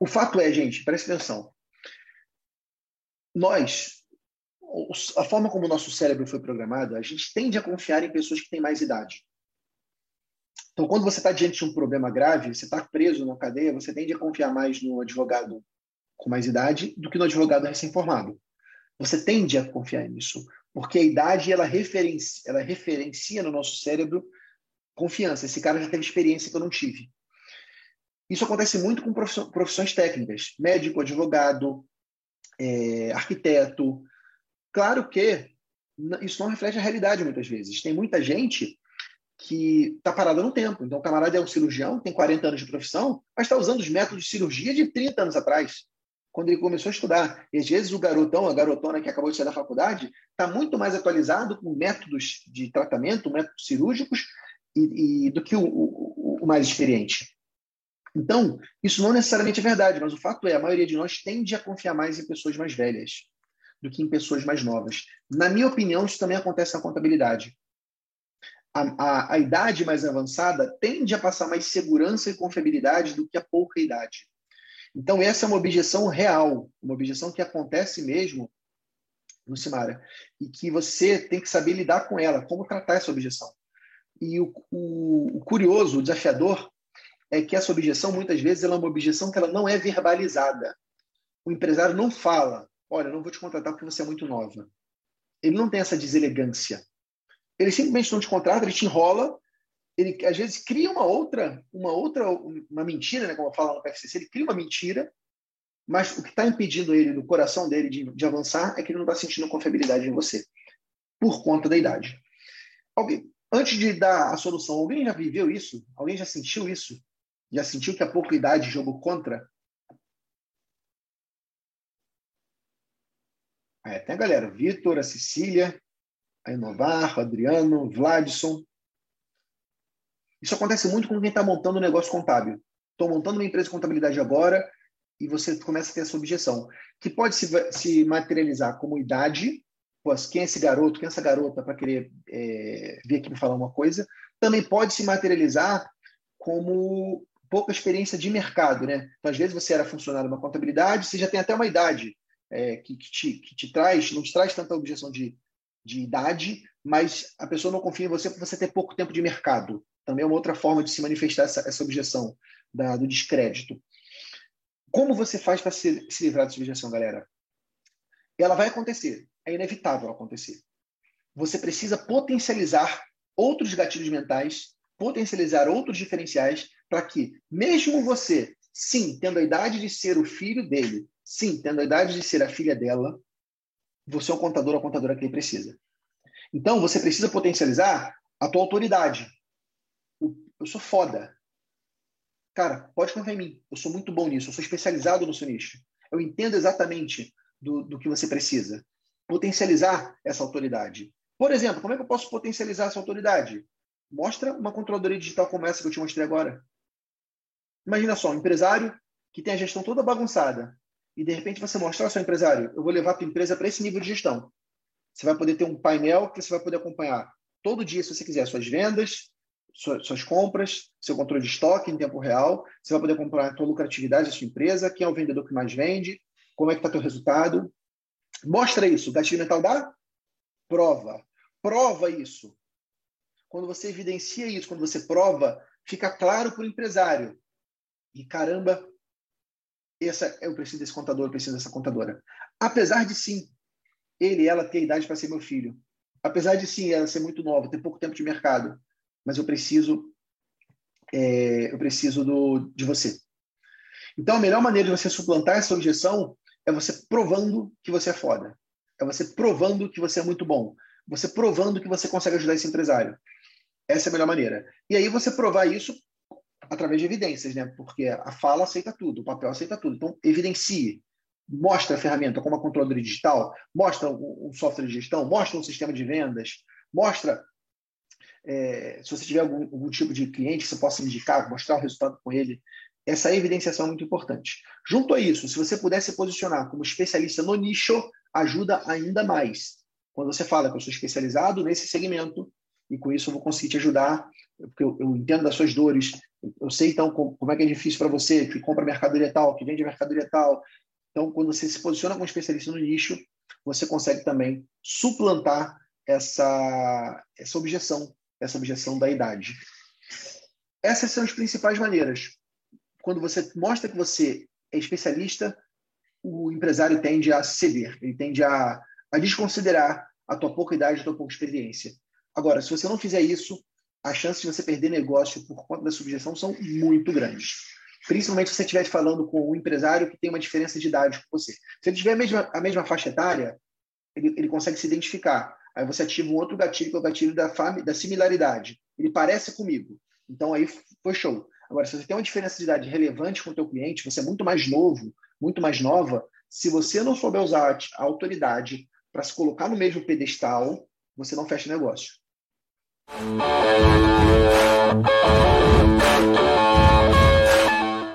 O fato é, gente, preste atenção. Nós, a forma como o nosso cérebro foi programado, a gente tende a confiar em pessoas que têm mais idade. Então, quando você está diante de um problema grave, você está preso na cadeia, você tende a confiar mais no advogado com mais idade do que no advogado recém-formado. Você tende a confiar nisso, porque a idade ela referencia, ela referencia no nosso cérebro confiança. Esse cara já teve experiência que eu não tive. Isso acontece muito com profissões técnicas, médico, advogado, é, arquiteto. Claro que isso não reflete a realidade muitas vezes. Tem muita gente que está parada no tempo. Então, o camarada é um cirurgião, tem 40 anos de profissão, mas está usando os métodos de cirurgia de 30 anos atrás, quando ele começou a estudar. E às vezes o garotão, a garotona que acabou de sair da faculdade, está muito mais atualizado com métodos de tratamento, métodos cirúrgicos, e, e do que o, o, o mais experiente. Então, isso não necessariamente é verdade, mas o fato é, a maioria de nós tende a confiar mais em pessoas mais velhas do que em pessoas mais novas. Na minha opinião, isso também acontece na contabilidade a, a, a, idade mais avançada tende a passar mais segurança e confiabilidade do que a pouca idade. Então, essa é uma objeção real, uma objeção que acontece mesmo no Simara, e que você tem que saber lidar com ela, como tratar essa objeção. E o, o, o curioso, o desafiador, é que essa objeção, muitas vezes, ela é uma objeção que ela não é verbalizada. O empresário não fala, olha, não vou te contratar porque você é muito nova. Ele não tem essa deselegância ele simplesmente não te contrata, ele te enrola, ele às vezes cria uma outra, uma outra, uma mentira, né, como fala no PFCC, ele cria uma mentira, mas o que está impedindo ele, no coração dele, de, de avançar, é que ele não está sentindo confiabilidade em você, por conta da idade. Alguém, antes de dar a solução, alguém já viveu isso? Alguém já sentiu isso? Já sentiu que a pouca idade jogou contra? É, tem a galera, Vitor, a Cecília, a Inovar, o Adriano, o Vladson. Isso acontece muito com quem está montando um negócio contábil. Estou montando uma empresa de contabilidade agora e você começa a ter essa objeção, que pode se, se materializar como idade, pois quem é esse garoto, quem é essa garota para querer é, vir aqui me falar uma coisa, também pode se materializar como pouca experiência de mercado, né? Então, às vezes você era funcionário de uma contabilidade, você já tem até uma idade é, que, que, te, que te traz, não te traz tanta objeção de de idade, mas a pessoa não confia em você por você ter pouco tempo de mercado. Também é uma outra forma de se manifestar essa, essa objeção da, do descrédito. Como você faz para se, se livrar dessa objeção, galera? Ela vai acontecer, é inevitável acontecer. Você precisa potencializar outros gatilhos mentais, potencializar outros diferenciais para que, mesmo você, sim, tendo a idade de ser o filho dele, sim, tendo a idade de ser a filha dela, você é o contador ou a contadora que ele precisa. Então, você precisa potencializar a tua autoridade. Eu sou foda. Cara, pode confiar em mim. Eu sou muito bom nisso. Eu sou especializado no seu nicho. Eu entendo exatamente do, do que você precisa. Potencializar essa autoridade. Por exemplo, como é que eu posso potencializar essa autoridade? Mostra uma controladoria digital como essa que eu te mostrei agora. Imagina só, um empresário que tem a gestão toda bagunçada, e de repente você mostrar ao seu empresário, eu vou levar a tua empresa para esse nível de gestão. Você vai poder ter um painel que você vai poder acompanhar todo dia, se você quiser, suas vendas, suas, compras, seu controle de estoque em tempo real. Você vai poder acompanhar a tua lucratividade da sua empresa, quem é o vendedor que mais vende, como é que está teu resultado. Mostra isso. Gatilho mental dá? Prova. Prova isso. Quando você evidencia isso, quando você prova, fica claro para o empresário. E caramba, essa, eu preciso desse contador, eu preciso dessa contadora. Apesar de sim, ele ela ter idade para ser meu filho. Apesar de sim, ela ser muito nova, ter pouco tempo de mercado. Mas eu preciso, é, eu preciso do, de você. Então, a melhor maneira de você suplantar essa objeção é você provando que você é foda. É você provando que você é muito bom. Você provando que você consegue ajudar esse empresário. Essa é a melhor maneira. E aí você provar isso através de evidências, né? Porque a fala aceita tudo, o papel aceita tudo. Então, evidencie. Mostra a ferramenta como a controladora digital, mostra um software de gestão, mostra um sistema de vendas, mostra é, se você tiver algum, algum, tipo de cliente que você possa indicar, mostrar o resultado com ele. Essa evidenciação é muito importante. Junto a isso, se você puder se posicionar como especialista no nicho, ajuda ainda mais. Quando você fala que eu sou especializado nesse segmento, e com isso eu vou conseguir te ajudar, porque eu, eu entendo das suas dores, Eu sei, então, como é que é difícil para você que compra mercadoria tal, que vende mercadoria tal. Então, quando você se posiciona como especialista no nicho, você consegue também suplantar essa, essa objeção, essa objeção da idade. Essas são as principais maneiras. Quando você mostra que você é especialista, o empresário tende a ceder, ele tende a, a desconsiderar a tua pouca idade, a tua pouca experiência. Agora, se você não fizer isso, as chances de você perder negócio por conta da subjeção são muito grandes. Principalmente se você estiver falando com um empresário que tem uma diferença de idade com você. Se ele tiver a mesma, a mesma faixa etária, ele, ele consegue se identificar. Aí você ativa um outro gatilho, que é o gatilho da, da similaridade. Ele parece comigo. Então aí foi show. Agora, se você tem uma diferença de idade relevante com o teu cliente, você é muito mais novo, muito mais nova, se você não souber usar a autoridade para se colocar no mesmo pedestal, você não fecha negócio. Thank you.